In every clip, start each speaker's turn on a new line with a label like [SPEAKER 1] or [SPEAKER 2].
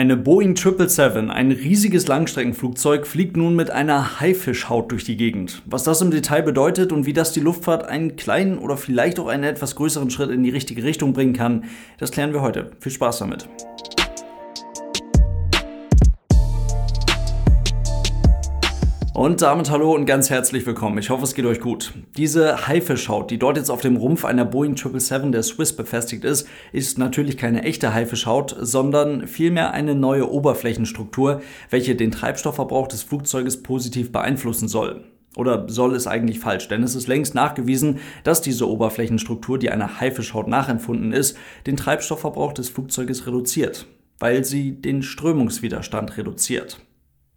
[SPEAKER 1] Eine Boeing 777, ein riesiges Langstreckenflugzeug, fliegt nun mit einer Haifischhaut durch die Gegend. Was das im Detail bedeutet und wie das die Luftfahrt einen kleinen oder vielleicht auch einen etwas größeren Schritt in die richtige Richtung bringen kann, das klären wir heute. Viel Spaß damit. Und damit hallo und ganz herzlich willkommen. Ich hoffe, es geht euch gut. Diese Haifischhaut, die dort jetzt auf dem Rumpf einer Boeing 777 der Swiss befestigt ist, ist natürlich keine echte Haifischhaut, sondern vielmehr eine neue Oberflächenstruktur, welche den Treibstoffverbrauch des Flugzeuges positiv beeinflussen soll. Oder soll es eigentlich falsch? Denn es ist längst nachgewiesen, dass diese Oberflächenstruktur, die einer Haifischhaut nachempfunden ist, den Treibstoffverbrauch des Flugzeuges reduziert, weil sie den Strömungswiderstand reduziert.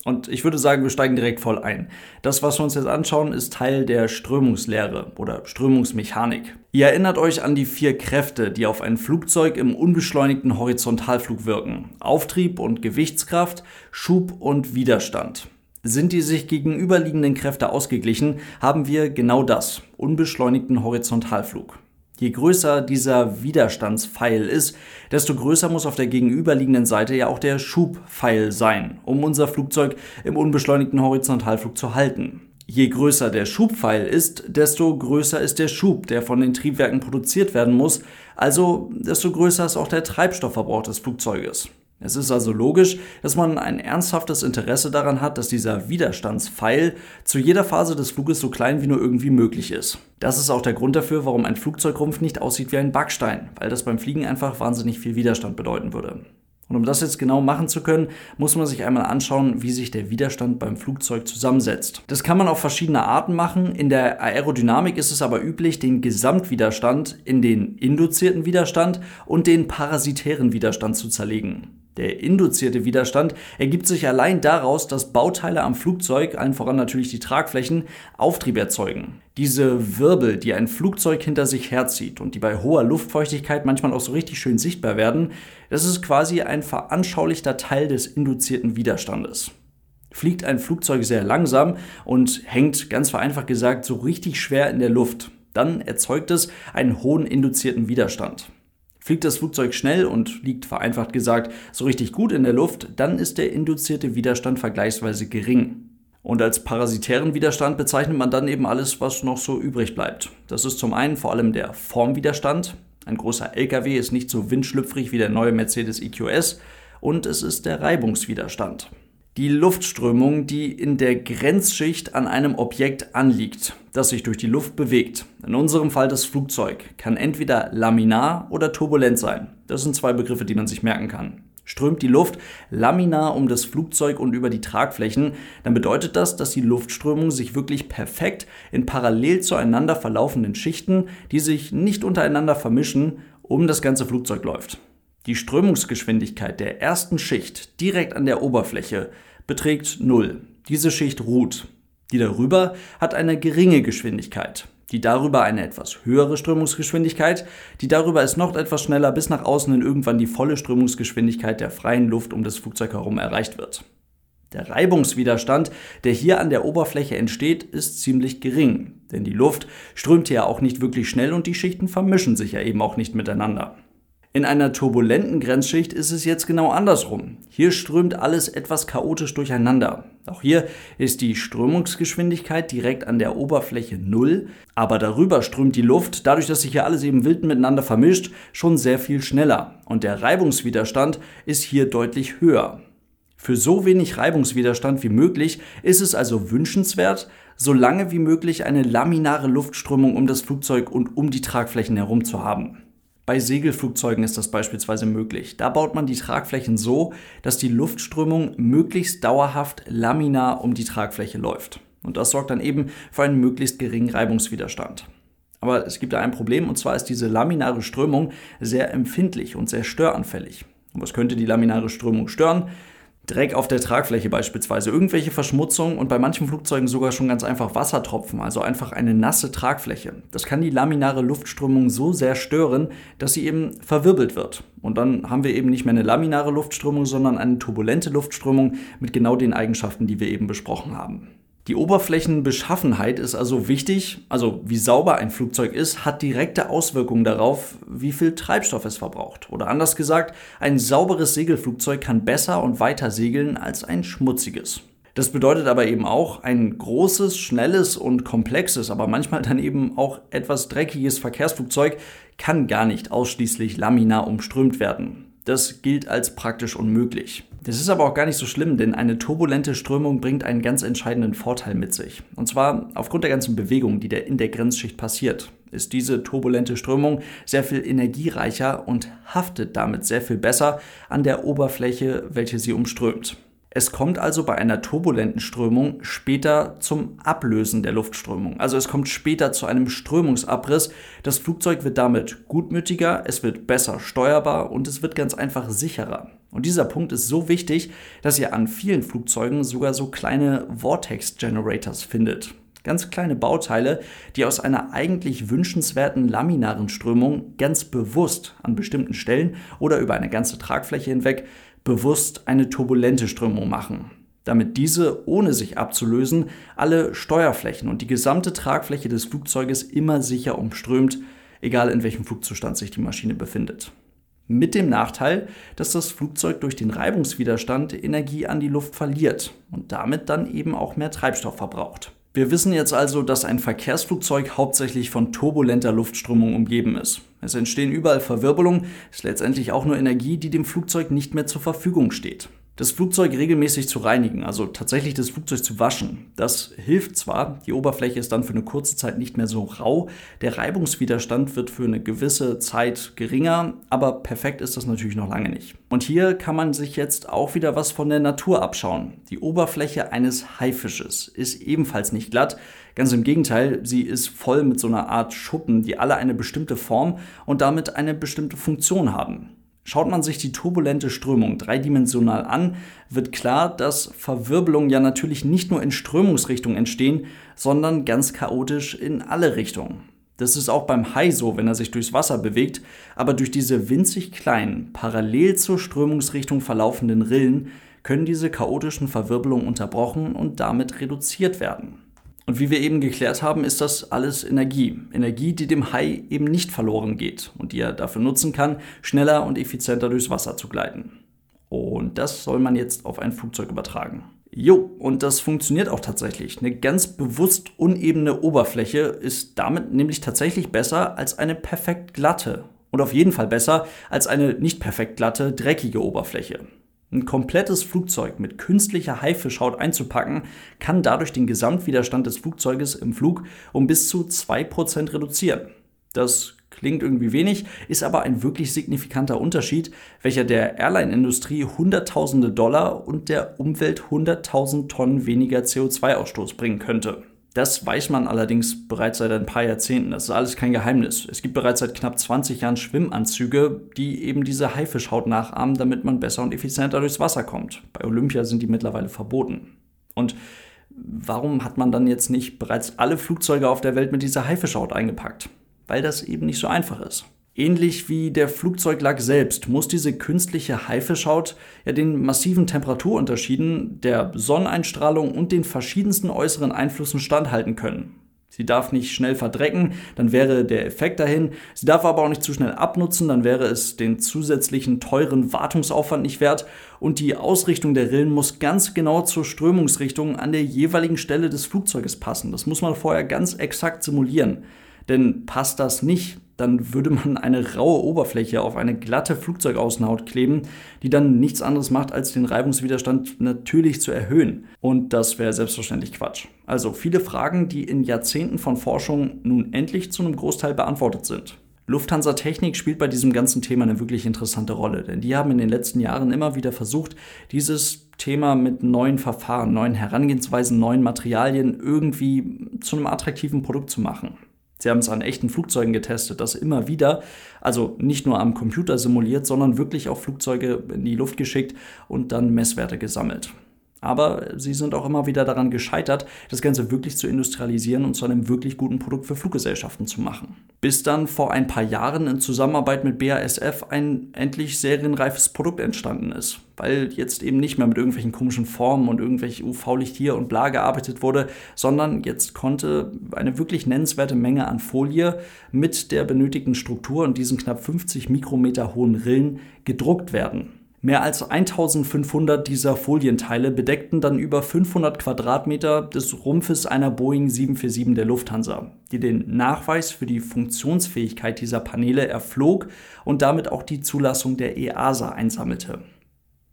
[SPEAKER 1] Und ich würde sagen, wir steigen direkt voll ein. Das, was wir uns jetzt anschauen, ist Teil der Strömungslehre oder Strömungsmechanik. Ihr erinnert euch an die vier Kräfte, die auf ein Flugzeug im unbeschleunigten Horizontalflug wirken. Auftrieb und Gewichtskraft, Schub und Widerstand. Sind die sich gegenüberliegenden Kräfte ausgeglichen, haben wir genau das, unbeschleunigten Horizontalflug. Je größer dieser Widerstandspfeil ist, desto größer muss auf der gegenüberliegenden Seite ja auch der Schubpfeil sein, um unser Flugzeug im unbeschleunigten Horizontalflug zu halten. Je größer der Schubpfeil ist, desto größer ist der Schub, der von den Triebwerken produziert werden muss, also desto größer ist auch der Treibstoffverbrauch des Flugzeuges. Es ist also logisch, dass man ein ernsthaftes Interesse daran hat, dass dieser Widerstandspfeil zu jeder Phase des Fluges so klein wie nur irgendwie möglich ist. Das ist auch der Grund dafür, warum ein Flugzeugrumpf nicht aussieht wie ein Backstein, weil das beim Fliegen einfach wahnsinnig viel Widerstand bedeuten würde. Und um das jetzt genau machen zu können, muss man sich einmal anschauen, wie sich der Widerstand beim Flugzeug zusammensetzt. Das kann man auf verschiedene Arten machen. In der Aerodynamik ist es aber üblich, den Gesamtwiderstand in den induzierten Widerstand und den parasitären Widerstand zu zerlegen. Der induzierte Widerstand ergibt sich allein daraus, dass Bauteile am Flugzeug, allen voran natürlich die Tragflächen, Auftrieb erzeugen. Diese Wirbel, die ein Flugzeug hinter sich herzieht und die bei hoher Luftfeuchtigkeit manchmal auch so richtig schön sichtbar werden, das ist quasi ein veranschaulichter Teil des induzierten Widerstandes. Fliegt ein Flugzeug sehr langsam und hängt ganz vereinfacht gesagt so richtig schwer in der Luft, dann erzeugt es einen hohen induzierten Widerstand. Fliegt das Flugzeug schnell und liegt vereinfacht gesagt so richtig gut in der Luft, dann ist der induzierte Widerstand vergleichsweise gering. Und als parasitären Widerstand bezeichnet man dann eben alles, was noch so übrig bleibt. Das ist zum einen vor allem der Formwiderstand. Ein großer LKW ist nicht so windschlüpfrig wie der neue Mercedes EQS. Und es ist der Reibungswiderstand die Luftströmung, die in der Grenzschicht an einem Objekt anliegt, das sich durch die Luft bewegt. In unserem Fall das Flugzeug kann entweder laminar oder turbulent sein. Das sind zwei Begriffe, die man sich merken kann. Strömt die Luft laminar um das Flugzeug und über die Tragflächen, dann bedeutet das, dass die Luftströmung sich wirklich perfekt in parallel zueinander verlaufenden Schichten, die sich nicht untereinander vermischen, um das ganze Flugzeug läuft. Die Strömungsgeschwindigkeit der ersten Schicht direkt an der Oberfläche beträgt 0. Diese Schicht ruht. Die darüber hat eine geringe Geschwindigkeit. Die darüber eine etwas höhere Strömungsgeschwindigkeit. Die darüber ist noch etwas schneller, bis nach außen hin irgendwann die volle Strömungsgeschwindigkeit der freien Luft um das Flugzeug herum erreicht wird. Der Reibungswiderstand, der hier an der Oberfläche entsteht, ist ziemlich gering, denn die Luft strömt hier auch nicht wirklich schnell und die Schichten vermischen sich ja eben auch nicht miteinander. In einer turbulenten Grenzschicht ist es jetzt genau andersrum. Hier strömt alles etwas chaotisch durcheinander. Auch hier ist die Strömungsgeschwindigkeit direkt an der Oberfläche null, aber darüber strömt die Luft, dadurch, dass sich hier alles eben wild miteinander vermischt, schon sehr viel schneller. Und der Reibungswiderstand ist hier deutlich höher. Für so wenig Reibungswiderstand wie möglich ist es also wünschenswert, so lange wie möglich eine laminare Luftströmung um das Flugzeug und um die Tragflächen herum zu haben. Bei Segelflugzeugen ist das beispielsweise möglich. Da baut man die Tragflächen so, dass die Luftströmung möglichst dauerhaft laminar um die Tragfläche läuft. Und das sorgt dann eben für einen möglichst geringen Reibungswiderstand. Aber es gibt da ein Problem, und zwar ist diese laminare Strömung sehr empfindlich und sehr störanfällig. Und was könnte die laminare Strömung stören? Dreck auf der Tragfläche beispielsweise, irgendwelche Verschmutzung und bei manchen Flugzeugen sogar schon ganz einfach Wassertropfen, also einfach eine nasse Tragfläche. Das kann die laminare Luftströmung so sehr stören, dass sie eben verwirbelt wird. Und dann haben wir eben nicht mehr eine laminare Luftströmung, sondern eine turbulente Luftströmung mit genau den Eigenschaften, die wir eben besprochen haben. Die Oberflächenbeschaffenheit ist also wichtig, also wie sauber ein Flugzeug ist, hat direkte Auswirkungen darauf, wie viel Treibstoff es verbraucht. Oder anders gesagt, ein sauberes Segelflugzeug kann besser und weiter segeln als ein schmutziges. Das bedeutet aber eben auch, ein großes, schnelles und komplexes, aber manchmal dann eben auch etwas dreckiges Verkehrsflugzeug kann gar nicht ausschließlich laminar umströmt werden. Das gilt als praktisch unmöglich. Das ist aber auch gar nicht so schlimm, denn eine turbulente Strömung bringt einen ganz entscheidenden Vorteil mit sich. Und zwar aufgrund der ganzen Bewegung, die in der Grenzschicht passiert, ist diese turbulente Strömung sehr viel energiereicher und haftet damit sehr viel besser an der Oberfläche, welche sie umströmt. Es kommt also bei einer turbulenten Strömung später zum Ablösen der Luftströmung. Also es kommt später zu einem Strömungsabriss. Das Flugzeug wird damit gutmütiger, es wird besser steuerbar und es wird ganz einfach sicherer. Und dieser Punkt ist so wichtig, dass ihr an vielen Flugzeugen sogar so kleine Vortex Generators findet. Ganz kleine Bauteile, die aus einer eigentlich wünschenswerten laminaren Strömung ganz bewusst an bestimmten Stellen oder über eine ganze Tragfläche hinweg bewusst eine turbulente Strömung machen, damit diese, ohne sich abzulösen, alle Steuerflächen und die gesamte Tragfläche des Flugzeuges immer sicher umströmt, egal in welchem Flugzustand sich die Maschine befindet. Mit dem Nachteil, dass das Flugzeug durch den Reibungswiderstand Energie an die Luft verliert und damit dann eben auch mehr Treibstoff verbraucht. Wir wissen jetzt also, dass ein Verkehrsflugzeug hauptsächlich von turbulenter Luftströmung umgeben ist. Es entstehen überall Verwirbelungen, ist letztendlich auch nur Energie, die dem Flugzeug nicht mehr zur Verfügung steht das Flugzeug regelmäßig zu reinigen, also tatsächlich das Flugzeug zu waschen. Das hilft zwar, die Oberfläche ist dann für eine kurze Zeit nicht mehr so rau, der Reibungswiderstand wird für eine gewisse Zeit geringer, aber perfekt ist das natürlich noch lange nicht. Und hier kann man sich jetzt auch wieder was von der Natur abschauen. Die Oberfläche eines Haifisches ist ebenfalls nicht glatt, Ganz im Gegenteil, sie ist voll mit so einer Art Schuppen, die alle eine bestimmte Form und damit eine bestimmte Funktion haben. Schaut man sich die turbulente Strömung dreidimensional an, wird klar, dass Verwirbelungen ja natürlich nicht nur in Strömungsrichtung entstehen, sondern ganz chaotisch in alle Richtungen. Das ist auch beim Hai so, wenn er sich durchs Wasser bewegt, aber durch diese winzig kleinen, parallel zur Strömungsrichtung verlaufenden Rillen können diese chaotischen Verwirbelungen unterbrochen und damit reduziert werden. Und wie wir eben geklärt haben, ist das alles Energie. Energie, die dem Hai eben nicht verloren geht und die er dafür nutzen kann, schneller und effizienter durchs Wasser zu gleiten. Und das soll man jetzt auf ein Flugzeug übertragen. Jo, und das funktioniert auch tatsächlich. Eine ganz bewusst unebene Oberfläche ist damit nämlich tatsächlich besser als eine perfekt glatte. Und auf jeden Fall besser als eine nicht perfekt glatte, dreckige Oberfläche. Ein komplettes Flugzeug mit künstlicher Haifischhaut einzupacken, kann dadurch den Gesamtwiderstand des Flugzeuges im Flug um bis zu 2% reduzieren. Das klingt irgendwie wenig, ist aber ein wirklich signifikanter Unterschied, welcher der Airline-Industrie Hunderttausende Dollar und der Umwelt 100.000 Tonnen weniger CO2-Ausstoß bringen könnte. Das weiß man allerdings bereits seit ein paar Jahrzehnten. Das ist alles kein Geheimnis. Es gibt bereits seit knapp 20 Jahren Schwimmanzüge, die eben diese Haifischhaut nachahmen, damit man besser und effizienter durchs Wasser kommt. Bei Olympia sind die mittlerweile verboten. Und warum hat man dann jetzt nicht bereits alle Flugzeuge auf der Welt mit dieser Haifischhaut eingepackt? Weil das eben nicht so einfach ist. Ähnlich wie der Flugzeuglack selbst muss diese künstliche Haifischhaut ja den massiven Temperaturunterschieden der Sonneneinstrahlung und den verschiedensten äußeren Einflüssen standhalten können. Sie darf nicht schnell verdrecken, dann wäre der Effekt dahin. Sie darf aber auch nicht zu schnell abnutzen, dann wäre es den zusätzlichen teuren Wartungsaufwand nicht wert. Und die Ausrichtung der Rillen muss ganz genau zur Strömungsrichtung an der jeweiligen Stelle des Flugzeuges passen. Das muss man vorher ganz exakt simulieren. Denn passt das nicht, dann würde man eine raue Oberfläche auf eine glatte Flugzeugaußenhaut kleben, die dann nichts anderes macht, als den Reibungswiderstand natürlich zu erhöhen. Und das wäre selbstverständlich Quatsch. Also viele Fragen, die in Jahrzehnten von Forschung nun endlich zu einem Großteil beantwortet sind. Lufthansa Technik spielt bei diesem ganzen Thema eine wirklich interessante Rolle, denn die haben in den letzten Jahren immer wieder versucht, dieses Thema mit neuen Verfahren, neuen Herangehensweisen, neuen Materialien irgendwie zu einem attraktiven Produkt zu machen. Sie haben es an echten Flugzeugen getestet, das immer wieder, also nicht nur am Computer simuliert, sondern wirklich auch Flugzeuge in die Luft geschickt und dann Messwerte gesammelt. Aber sie sind auch immer wieder daran gescheitert, das Ganze wirklich zu industrialisieren und zu einem wirklich guten Produkt für Fluggesellschaften zu machen. Bis dann vor ein paar Jahren in Zusammenarbeit mit BASF ein endlich serienreifes Produkt entstanden ist. Weil jetzt eben nicht mehr mit irgendwelchen komischen Formen und irgendwelch UV-Licht hier und bla gearbeitet wurde, sondern jetzt konnte eine wirklich nennenswerte Menge an Folie mit der benötigten Struktur und diesen knapp 50 Mikrometer hohen Rillen gedruckt werden. Mehr als 1500 dieser Folienteile bedeckten dann über 500 Quadratmeter des Rumpfes einer Boeing 747 der Lufthansa, die den Nachweis für die Funktionsfähigkeit dieser Paneele erflog und damit auch die Zulassung der EASA einsammelte.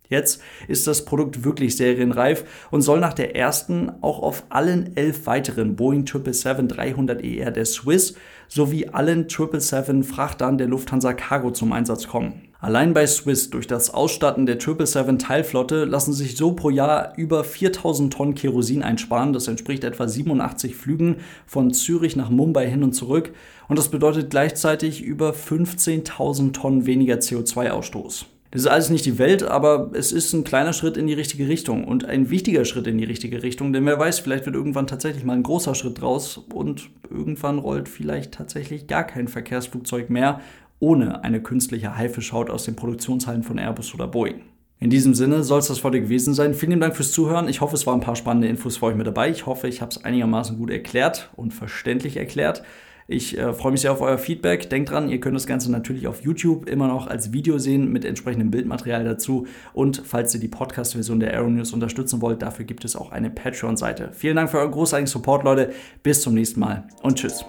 [SPEAKER 1] Jetzt ist das Produkt wirklich serienreif und soll nach der ersten auch auf allen elf weiteren Boeing 777-300ER der Swiss sowie allen 777 Frachtern der Lufthansa Cargo zum Einsatz kommen. Allein bei Swiss durch das Ausstatten der 777-Teilflotte lassen sich so pro Jahr über 4000 Tonnen Kerosin einsparen. Das entspricht etwa 87 Flügen von Zürich nach Mumbai hin und zurück. Und das bedeutet gleichzeitig über 15.000 Tonnen weniger CO2-Ausstoß. Das ist alles nicht die Welt, aber es ist ein kleiner Schritt in die richtige Richtung und ein wichtiger Schritt in die richtige Richtung, denn wer weiß, vielleicht wird irgendwann tatsächlich mal ein großer Schritt draus und irgendwann rollt vielleicht tatsächlich gar kein Verkehrsflugzeug mehr ohne eine künstliche Haifischhaut aus den Produktionshallen von Airbus oder Boeing. In diesem Sinne soll es das heute gewesen sein. Vielen Dank fürs Zuhören. Ich hoffe, es waren ein paar spannende Infos für euch mit dabei. Ich hoffe, ich habe es einigermaßen gut erklärt und verständlich erklärt. Ich äh, freue mich sehr auf euer Feedback. Denkt dran, ihr könnt das Ganze natürlich auf YouTube immer noch als Video sehen mit entsprechendem Bildmaterial dazu. Und falls ihr die Podcast-Version der Aero News unterstützen wollt, dafür gibt es auch eine Patreon-Seite. Vielen Dank für euren großartigen Support, Leute. Bis zum nächsten Mal und tschüss.